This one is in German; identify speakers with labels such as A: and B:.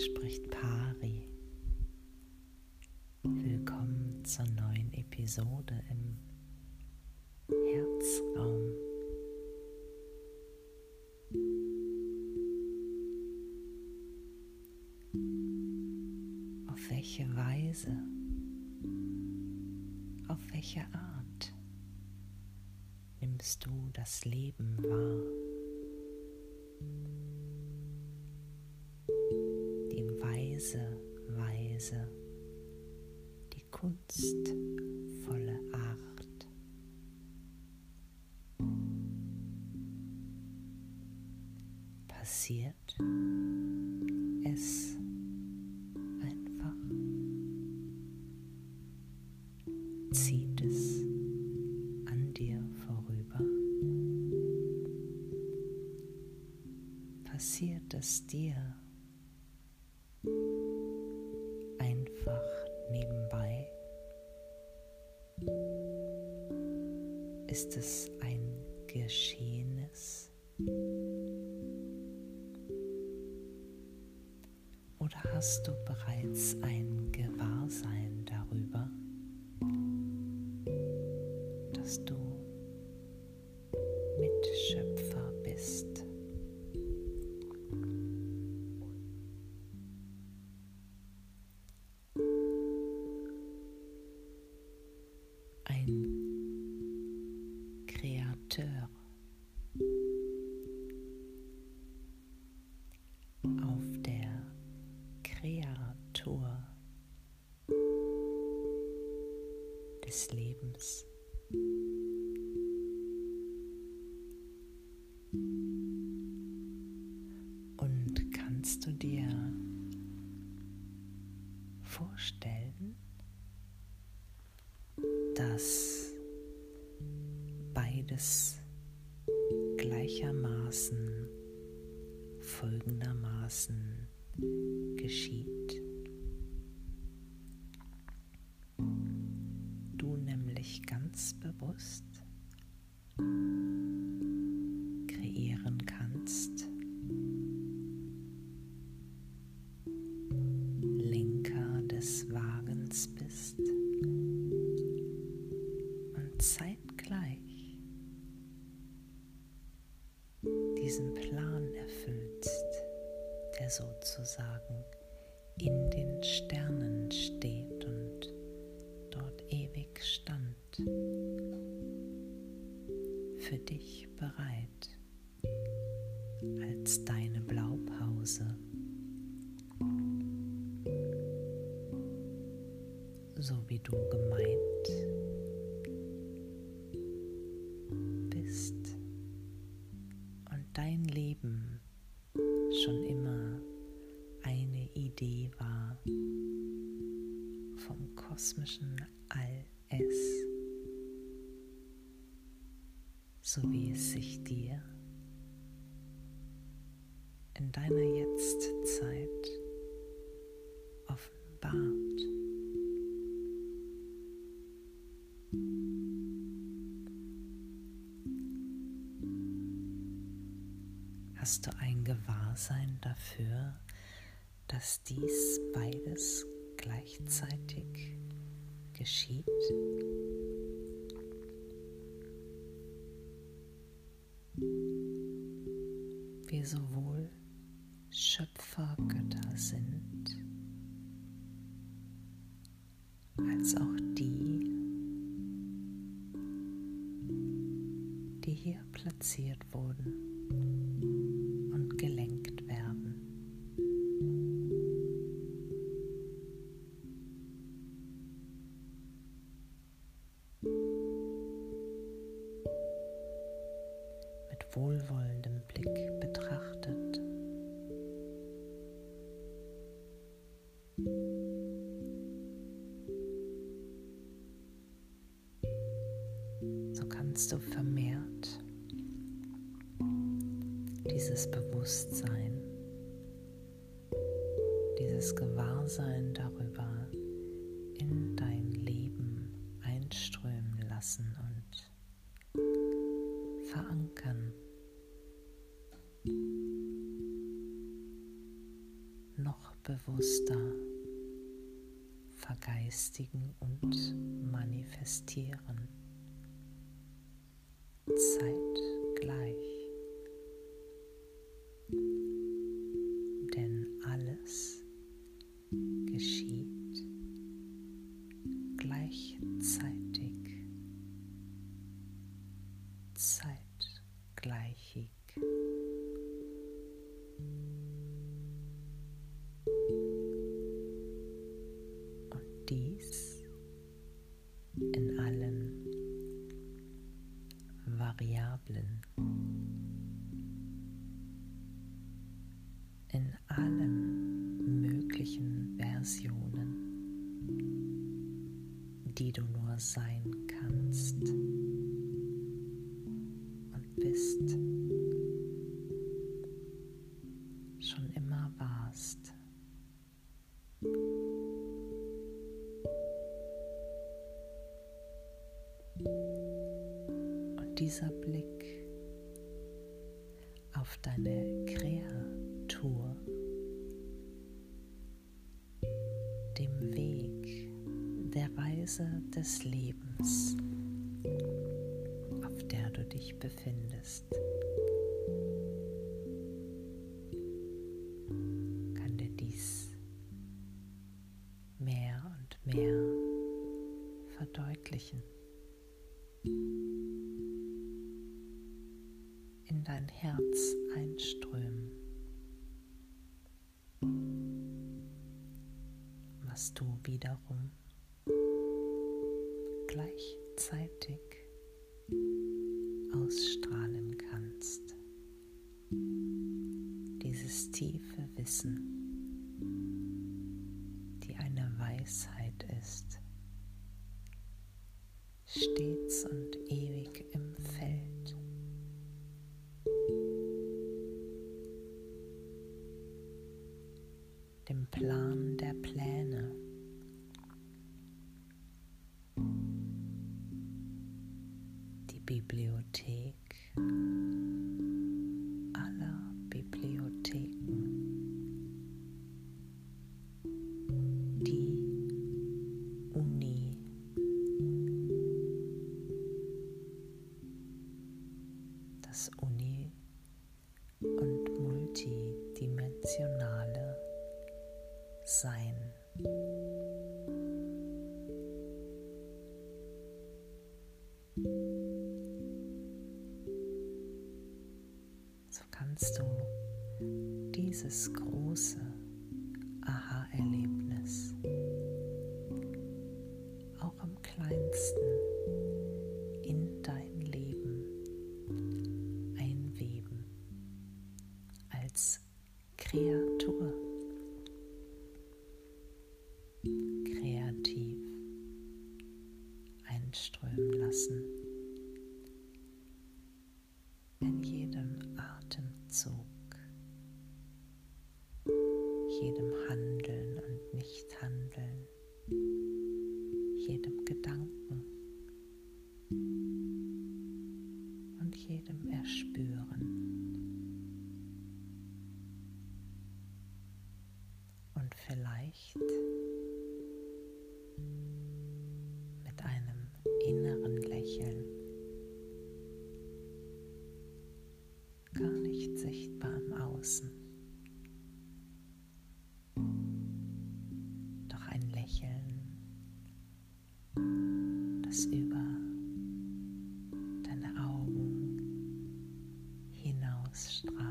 A: spricht Pari. Willkommen zur neuen Episode im Herzraum. Auf welche Weise, auf welche Art nimmst du das Leben wahr? Weise Weise, die kunstvolle Art. Passiert es einfach? Zieht es an dir vorüber? Passiert es dir? Ist es ein Geschehenes? Oder hast du bereits ein Gewahrsein darüber, dass du Lebens. Und kannst du dir vorstellen, dass beides gleichermaßen folgendermaßen geschieht. Sozusagen in den Sternen steht und dort ewig stand, für dich bereit als deine Blaupause. So wie du gemeint dein Leben schon immer Idee war vom kosmischen All-Es, so wie es sich dir in deiner Jetztzeit offenbart. Hast du ein Gewahrsein dafür, dass dies beides gleichzeitig geschieht? Wir sowohl Schöpfergötter sind, als auch die, die hier platziert wurden. Wohlwollendem Blick betrachtet. So kannst du vermehrt dieses Bewusstsein, dieses Gewahrsein darüber bewusster vergeistigen und manifestieren. Zeitgleich. Sein kannst und bist. dieser Blick auf deine Kreatur, dem Weg Reise des Lebens, auf der du dich befindest. Kann dir dies mehr und mehr verdeutlichen. in dein Herz einströmen, was du wiederum gleichzeitig ausstrahlen kannst. Dieses tiefe Wissen, die eine Weisheit ist, stets und Bibliothek aller Bibliotheken. Die Uni. Das Uni und multidimensionale sein. Dieses große jedem Gedanken und jedem Erspüren. Ausstrahlung.